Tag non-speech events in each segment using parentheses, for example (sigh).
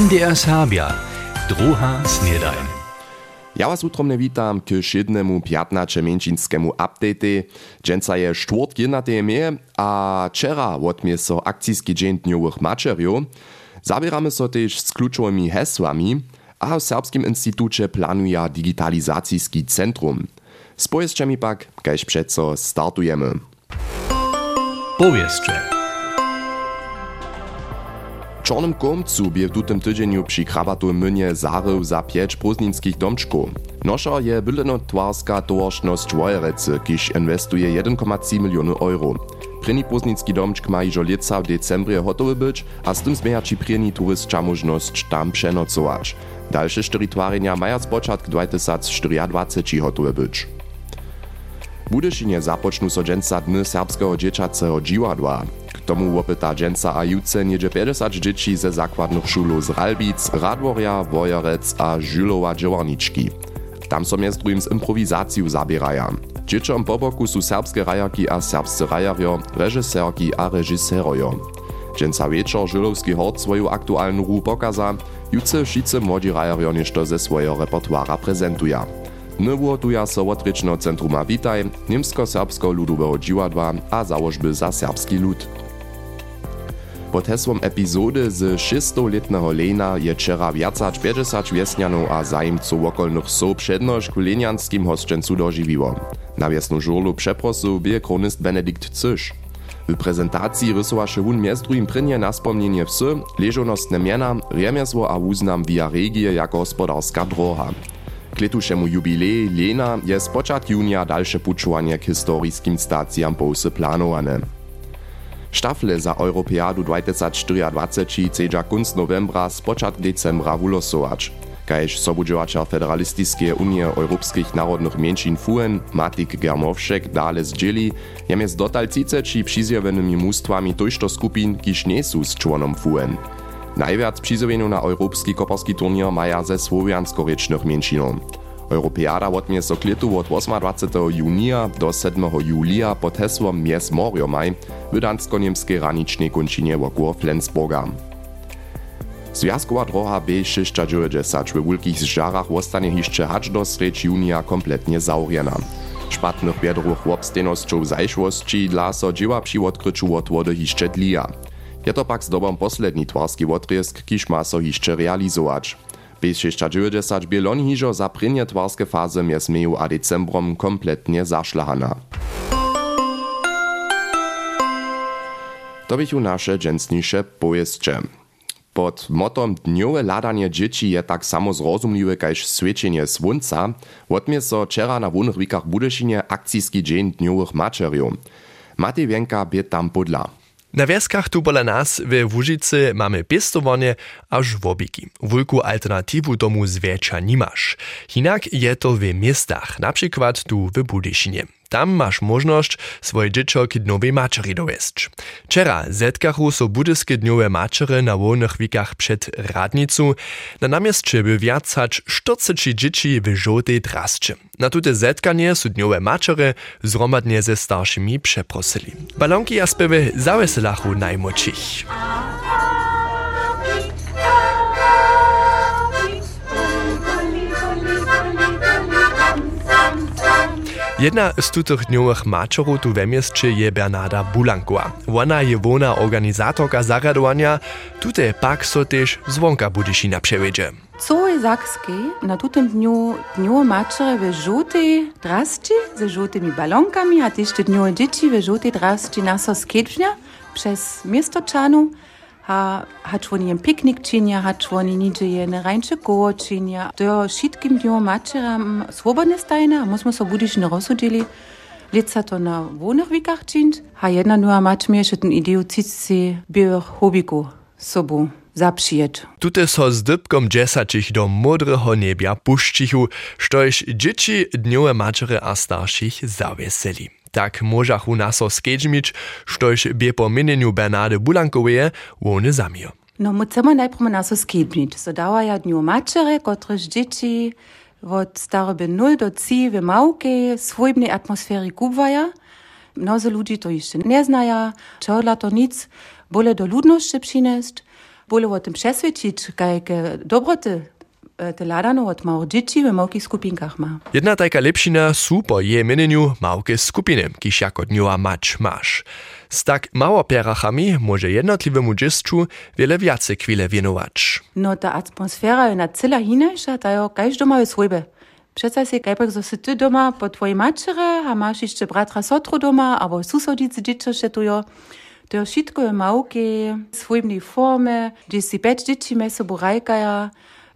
MDR Serbia, druha snedajn. Ja was utromne witam k šednemu pjatnače menšinskemu update. Dženca je štvort jednate mie, a včera odmie so akcijski dzień dniowych maczeriów. Zabieramy so też z kluczowymi hesłami, a w Serbskim Instytucie planuje digitalizacijski centrum. Z pojeźdźami pak, kajś przeco startujemy. Powieszcze. Czornym komcu bie w tutym tydzieniu przy krabatu mynie zarył za pięć prózdninskich domczków. Nosza je byleno-twarska towarszność Wojerecy, kiż inwestuje 1,3 miliony euro. Pryni prózdnicki domczk ma iżo lieca w decembrie hotowy być, a z tym zmienia ci pryni turystcza możność tam przenocować. Dalsze cztery twarenia mają z początku 2024 hotowe być. Budyszynie zapoczną so dżęca dny serbskiego dzieciacego dziwadła. Tomu łopyta dżęca a juce niedzie 50 dzieci ze zakładnych szulów z Ralbic, Radworja, Wojerec a Żylowa Dziewarniczki. Tam so mjez drugim z improwizacją zabieraja. Dzieciom po boku są serbskie rajarki a serbscy rajarjo, reżyserki a reżyserojo. Dżęca wieczor Żylowski hort swoją aktualną ru pokaza, juce wszyscy młodzi rajarjo nieszto ze swojego repertuara prezentuja. Dny tuja so Łotryczno Centruma Witaj, Niemsko-Serbsko-Ludowego Dziwadła a założby za serbski lud. Pod hesłom epizody z 600-letnego Lena je wczera wiaca 50 wiesnianów a zajmców okolnych so przednoż k lenianskim hosćencu dożywiło. Na wiesnu żurlu przeprosu bie kronist Benedikt Cysz. W prezentacji rysowaše wun mjez drugim prynje naspomnienie psy, leżonostne miana, remiesło a wuznam via regie jako gospodarska droha. K letušemu Lena je spočat junija dalsze pučovanje k historiskim stacijam pousy planowane. Štafle za Europeadu 2024 cedža kunst novembra spočat decembra wulosować. Kajž sobudžovačar Federalistiskie Unie Europskich Narodnych Mieńszin FUN Matik Germowszek dale zdzieli, mjez dotal ciceči přizjevanymi mustwami tojšto skupin, kiž nie sú s čłonom FUN. Najviac přizjevenu na Europski koparski turnier maja ze słowiansko-rečnych mieńšinom. Europeada odmie so klitu od 28. junia do 7. julia pod hesłom Mies Moriomaj w dansko-niemskiej ranicznej kończynie wokół Flensburga. Związkowa droga B690 w wielkich zżarach ostanie jeszcze aż do sredź junia kompletnie zauriena. Szpatnych wiadrów obstejnością zajszłości dla so dzieła przy odkryciu odwody jeszcze dlija. Je to pak z dobom posledni twarski odriesk, kiż ma so jeszcze realizować. B690 bie loni hižo za prynje twarske faze mjez meju a decembrom kompletnie zašlahana. To bychu nasze dżęsnisze pojeźdźcze. Pod motom dniowe ladanie dzieci je tak samo zrozumliwe kajż świecenie słońca, odmie so wczera na wunnych wikach Budyszynie akcijski dzień dniowych maczeriów. Matej Wienka bie tam podla. Na wieskach tu pola nas w Łużycy mamy piestowanie aż wobiki. Wulku alternativu tomu zwiecza nie masz. Hinak je to w miastach, na przykład tu w Budyszynie. Tam masz możność swoje dziecko k dnowej maczery dowieść. Wczera zetkachu so budyskie dniowe maczery na wolnych wikach przed radnicu. Na namieście by wiacać 40 dzieci w żółtej drasce. Na tute zetkanie su dniowe maczery zromadnie ze starszymi przeprosili. Balonki a spiewy zaweselachu najmłodszych. Jedna z tutych dniowych maczorów tu we mieście je Bernarda Bulankowa. Ona je wona organizatorka zaradowania, tutaj pak so też zwonka Budyszina przewiedzie. Całej Zakskiej na tym dniu dniu maczery w żółtej drasci ze żółtymi balonkami, a też te dniu dzieci w żółtej drasci na so skiedźnia przez miastoczanu. Ha, hat oni jen piknik činia, hat oni niđe jen rajnče koło činia. To šitkim dnjo mačeram svobodne stajne, a musimo so budiš ne rozsudili. Lica to na wonych wikach činč, a jedna nua mač mi je ten ideu cici bio hobiku sobu zapřijet. Tute so z dybkom dżesacich do modreho niebia puščichu, štož dzieci dniowe mačere a starších zaweseli. Tak możachu naso skedźmić, štož bie po mienieniu Bernady Bulankoweje łony zamio. No, my chcemy najpierw naso skedźmić. So dała ja dniu maczere, kotreż dzieci od staroby 0 do 3 w małkiej, swojbnej atmosfery kubwaja. Mnozy ludzi to jeszcze nie znają, czodla to nic, bole do ludności przynieść. bolo o tym przesvědčić, jakie te ladano od małych dzieci w małych skupinkach ma. Jedna taka lepšina sú po je meneniu małke skupiny, kiž jako dňova mać masz. Z tak małoperachami może jednotlivemu dżistczu wiele więcej chwile wienować. No ta atmosfera je na cela hinajša, ta jo każdy ma swojbe. Przecież si kajpak, że ty doma po twojej maczere, a masz jeszcze bratra sotru doma, albo susodicy dzieci się tu jo. To je wszystko je małkie, swojbnej formy, gdzie si peć dzieci me sobą rajkaja,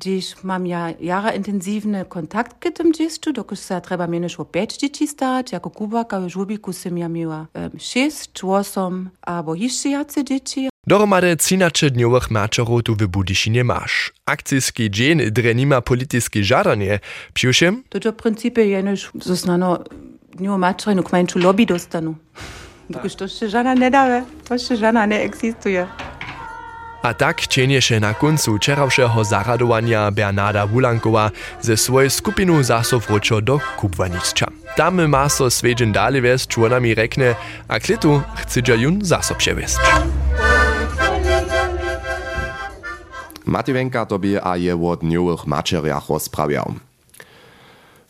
gdzieś mam ja jara intensywny kontakt k tym dziecku, dokąd się trzeba mnie już o pięć dzieci stać, jako kubaka w żubiku sam ja miała um, sześć, osiem albo jeszcze jacy dzieci. Dohromady 13 dniowych maczerów tu w Budyszynie masz. Akcyjski dzień drenima polityczne żadanie. Piuszem? To w pryncypie jenoś zostano dnio maczerinu k mańczu lobby dostanu. Dokąd to się żadna nie daje, to się żadna nie eksistuje. A tak čenieše na koncu včeravšeho zaradovania Bernarda Wulankowa ze swojej skupinu zaso wrócił do Kubwanicza. Tam ma so svedźen dalej wes członami rekne, a klitu chce jun zaso przewieźć. Matywęka tobie a je od dniowych maczeriach rozprawiał.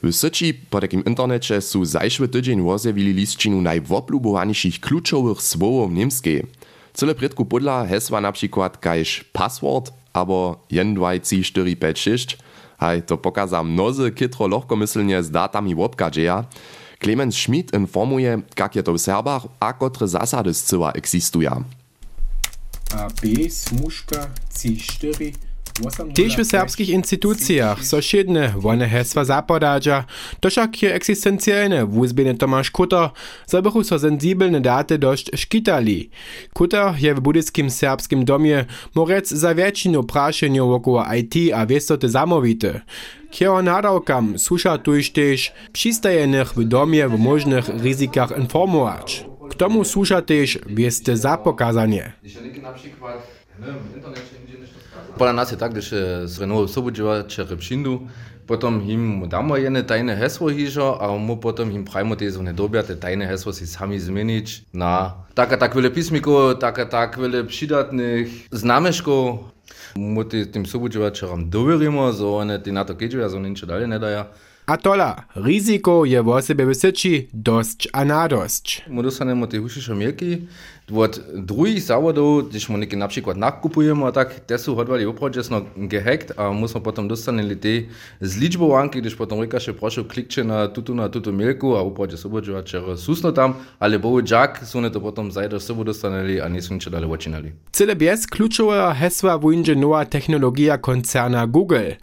W Syci po takim internecie su zajszły tydzień wozjewili listčinu najwoplubowaniších kluczowych słowów niemskiej. Cyle predku podla hesła na przykład kajś password albo 1, 2, 3, 4, 5, 6. Haj, to pokaza mnozy kytro lohkomyslnie z datami wopkadzieja. Clemens Schmidt informuje, jak je to w Serbach, a kotre zasady z cyła. A B, smuszka, C4, Tiež v serbských institúciách so šedne vone hesva zapodáča, to však je existenciálne v úzbene Tomáš Kuter, zabychu so sensibelne dáty dosť škitali. Kuter je v budyckým serbským domie morec za väčšinu prášeniu okolo IT a viestoty zamovite. Kjero nadawkam susza tuž tež přistajených v domie v možných rizikách informować. K tomu susza tež vieste zapokazanie. Pola nas je tako, da še zrenovo sobođeva Čerepšindu, potem jim damo ene tajne heslo hižo, a mu potem jim pravimo te zvone dobjate, tajne heslo si sami zmenič na taka tak vele pismikov, taka tak vele přidatnih znameškov. Mu ti tim sobođevačerom doverimo, zo one ti na to keđuja, zo nič dalje ne daja. A tola, riziko je v osebe vseči dost, a nadosť. Mordu sa nemo ti hušišo mjeki, od druhých závodov, když mu niekde napríklad nakupujeme, tak te sú hodvali opročesno gehackt a musíme potom dostaneli tie z ličbovanky, když potom rekaše, prošu, klikče na tuto na tuto mielku a oproče sobočova, čero susno tam, ale bohu džak, ne to potom zajdo sobo dostaneli a nisu nič dalej očinali. Cyle bez kľúčového hesła wujdzie nowa technologia koncerna Google.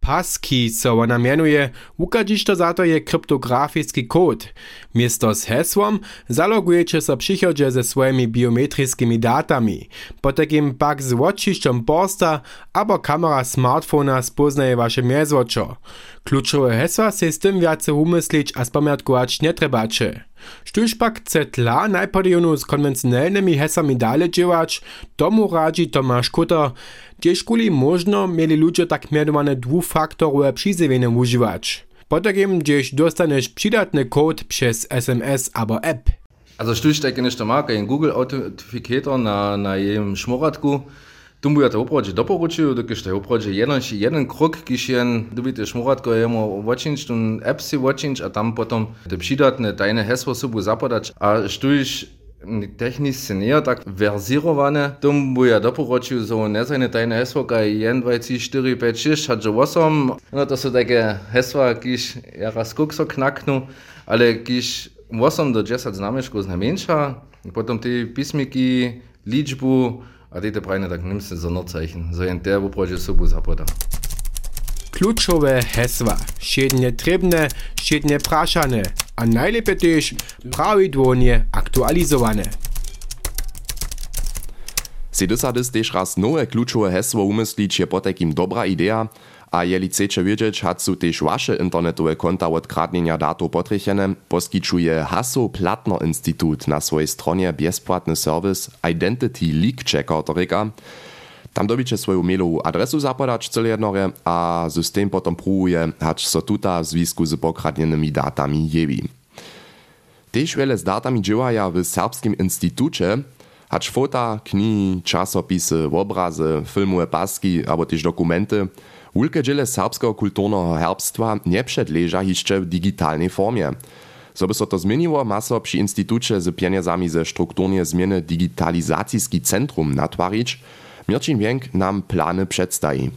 Passkey, co ona mianuje, ukadzisz to za to je kryptograficzny kod. Miesto z hesłom zalogujecie so przychodzie ze swoimi biometrickými datami. Potekim pak z očišćom porsta abo kamera smartfona spoznaje wasze mjezvočo. Kluczowe hesła se z tym wiace umyslić a spamiatkować nie trebacie. Štuž pak chce tla najpodjonu z konwencjonalnymi hesami dalej działać, tomu radzi Tomasz Kuter, gdzieś kuli można mieli ludzie tak mianowane dwufaktorowe przyzwienie używać. Potem gdzieś dostaniesz przydatny kod przez SMS albo app. Also štuž tak nešto má, kaj Google Authenticator na, na jem šmoratku, tomu ja to opravdu doporučuju, dokiž to je opravdu jeden, jeden krok, když jen dobíte šmoratko, jemu watchinč, tu app si watchinč a tam potom te přidatne tajne hesło sobu zapadać, a štuž technicznie nie tak wersirowany, tomu ja doporučuju, so ne seine tajne hesło, kaj 1, 2, 3, 4, 5, 6, hat 8, no to są takie hesła, kiż ja raz kukso knaknu, ale kiż 8 do 10 znameškov znamenša, potom te pismiki, ličbu, a te te pravne tak nimse za nocajchen, za jen te uprođe sobu zapoda. Kluczowe hesła, šednie trebne, šednie prašane, a najlepiej też prawidłownie aktualizowane. Si dosadys też raz nowe kluczowe hesło umyslić je potekim dobra idea, a jeli chcecie wiedzieć, hat su też wasze internetowe konta od kradnienia datów potrechene, poskiczuje Hasso Plattner Institut na swojej stronie bezpłatny serwis Identity Leak Checker toryka. Tam dobicie swoją mailową adresu zapadać cele jednore, a system potom próbuje, hać so tuta w związku z pokradnionymi datami jewi. Tež wiele z datami działaja w serbskim instytucie, Hacz fota, knihi, časopisy, obrazy, filmowe paski albo też dokumenty, wielkie dziele serbskiego kulturnego herbstwa nie przedleża jeszcze w digitalnej formie. Żeby so to zmieniło, ma so przy Instytucie z pieniędzami ze strukturnie zmiany digitalizacyjski centrum natwarić. Mirčin Wienk nam plany przedstawi.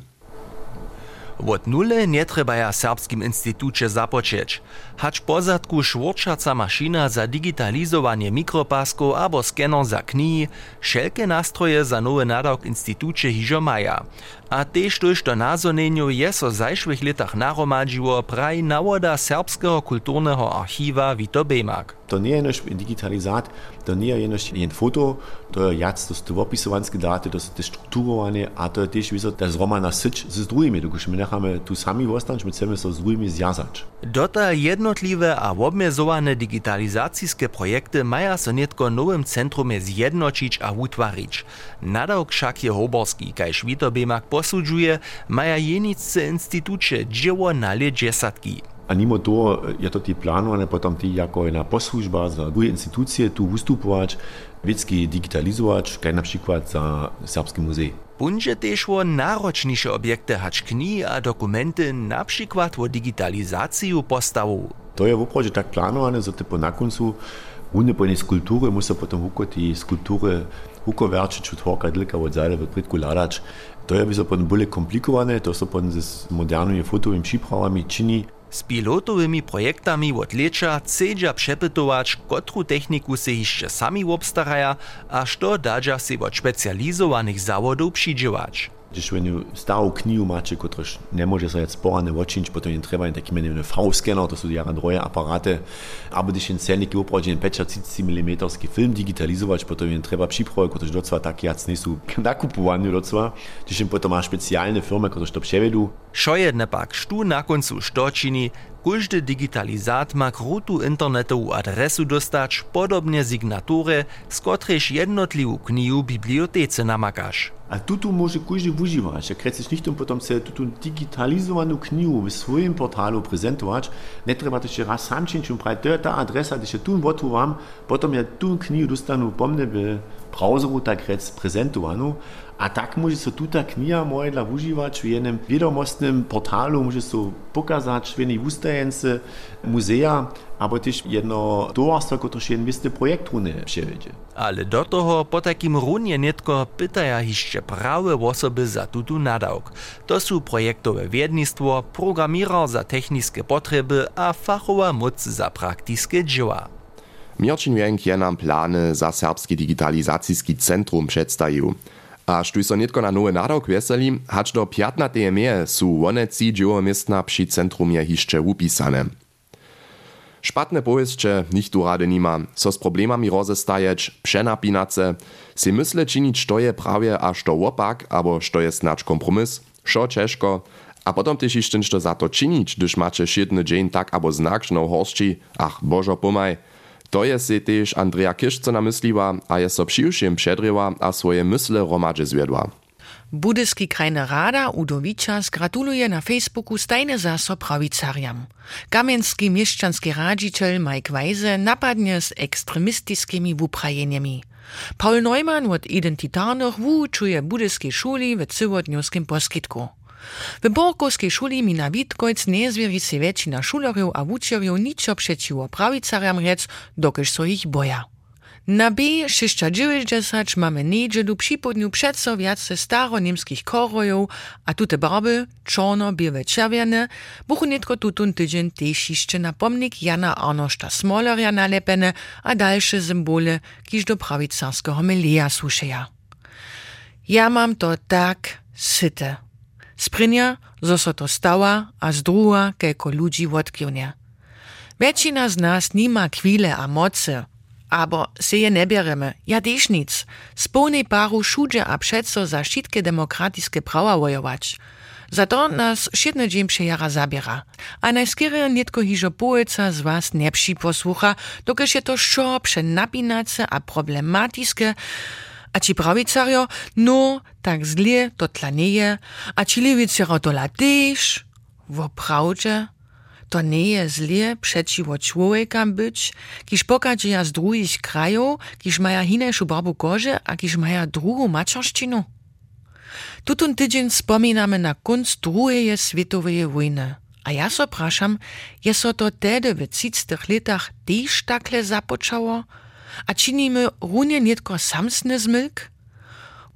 Od nule nie trzeba ja Serbskim Instytucie započeć. Hacz pozadku szworčaca mašina za digitalizowanie mikropasków albo skener za knihi, wszelkie nastroje za nowy nadawk Instytucie hižo maja. A tež tož to nazonenju je so v zajšvih letach naromadžiło praj nawoda Serbskiego kulturnego archiwa Vito Bemak. To nie jest digitalizat, to nie jest jen foto, to je jac, to są opisowanske daty, to są te strukturowane, a to je też wizo, ta zromana syć z drugimi, dokud my nechamy tu sami ostać, my chcemy so drugimi zjazać. Dota jednotliwe a obmiezowane digitalizacijske projekty maja so netko nowym centrumie zjednočić a utwarić. Nadawk však je hoborski, kajž Vito Bemak posudžuje, maja jenicce instytucie dzieło na lie dziesiątki. A mimo to je to ti plánovane potom ti jako jedna poslužba za druge institucije tu vystupovať, veci digitalizovať, kaj napríklad za Serbski muzej. Bunže tež wo náročnejšie objekty hač knihy a dokumenty, napríklad wo digitalizáciu postavu. To je opravdu tak plánované, že to po na koncu runde po skulptury musia potom huko ti skulptury huko verčiť, utvorka dlka od zajde v pritku ladač. To je by so potom boli komplikované, to sa potom s modernými fotovými přípravami čini. Z pilotowymi projektami od lecza chcedźa przepytować, kotru techniku se jeszcze sami obstaraja, a što dadža se od specjalizowanych zawodów przydziewać. Když jednu starú knihu máte, ktoráž nemôže sa jetzt porane očiniť, potom je treba jen taký menej V-scanner, to sú jara droje aparáty, alebo když jen celníky opravdu jen 35 mm film digitalizovať, potom je treba připravať, ktoráž docela tak jac nie sú (laughs) nakupovaní když jen potom má špeciálne firmy, ktoráž to převedú. Šo jedne pak štu na koncu što čini, Każdy digitalizat ma krutu internetową adresu dostać, podobnie signatury, z których jednotliwą knihu bibliotece namakasz. A tutu może każdy używać. Jak chcesz nicht um potom se tutu digitalizowaną knihu w swoim portalu prezentować, nie trzeba też raz sam czynić, um praj, to je ta adresa, gdyż ja tu wotu wam, potom ja tu knihu dostanu pomne w browseru tak rec prezentowaną, a tak może so tuta kniha moje dla używać w jednym wiadomostnym portalu, może so pokazać w jednej ustajence muzea, albo też jedno towarstwo, które się jeden projekt runy przewiedzie. Ale do toho po takim runie netko pytaja jeszcze prawe osoby za tutu nadawk. To są projektowe wiednictwo, programierer za techniczne potrzeby, a fachowa moc za praktyczne dzieła. Mirčin Wienk je nam plany za Serbski digitalizacijski centrum przedstawił. A štuj so na nowy nadawk weseli, hacz do 15. meje su woneci dziełomiestna przy centrum je hiszcze upisane. Szpatne powieście nikt tu rady nima, so z problemami rozestajeć, przenapinace, si mysle czynić, to je prawie a to opak, abo to je snacz kompromis, szo ciężko, a potom też jeszcze za to czynić, gdyż macie siedny dzień tak abo znaczną horszci, ach bożo pomaj, to je si tež Andrea Kišco namysliła, a je so přiwším předryła a swoje mysle romadže zwiedła. Budyski krajny rada Udowiczas gratuluje na Facebooku stajne zaso prawicariam. Kamienski mieszczanski radziciel Mike Weise napadnie z ekstremistickimi wuprajeniami. Paul Neumann od identitarnych wuczuje budyskiej szuli w cywodniowskim poskitku. W Borkowskiej szuli mi na Witkojc nie zwieri się většina šulerjów a wučerjów niczo przeciwo prawicariam rec, dokyż so ich boja. Na B690 mamy niedzielu przypodniu przeco wiace staroniemskich korojów, a tute barby, czarno, białe, czerwione, buchu netko tutun tydzień też jeszcze na pomnik Jana Arnoszta Smolerja nalepene, a dalsze symbole, kiż do prawicarskiego milia suszeja. Ja mam to tak syte. Sprinja, zo so to stała, a z druga kejko ludzi odkiwnie. Většina z nas nima chwile a moce, abo se je ne ja też nic. Spolnej paru šudže a přeco za všetké demokratické prawa wojować. Za to nas siedny dzień przejara zabiera. A najskiery nitko hižo poeca z was nie posłucha, dokiż je to šo przenapinace a problematyczne, a ci prawicario, no, tak zlie to tlanieje, a lewicario to la też, wo prawdzie, To nie je zlie przeciwo człowiekam być, kiż pokadzieja z drugich krajów, kiż maja hinešu barbu kože a kiż maja drugą maczorszczynu. Tutun tydzień wspominamy na kunst drugiej światowej wojny. A ja so praszam, je so to tedy w 30 latach też takle započało? A czynimy runie nietko samsny zmylk?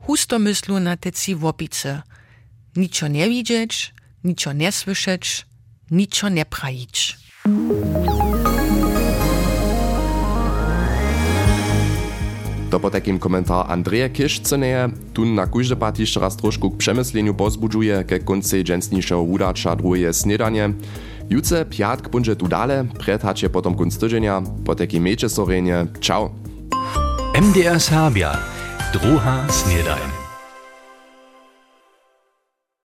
Husto myslu na teci wopice. Niczo nie widzieć, niczo nie słyszeć, niczo nie prajić. To po takim komentar Andreja Kiszceneje, tun na kujże pat jeszcze raz troszkę k przemysleniu pozbudżuje ke koncej dżęsniejszego udacza drugie snedanie. Juce piatk bunże tu dale, predhacie potom kunst tydzienia, po takim miecze sorenie. Ciao! MDR Serbia, druha snedajn.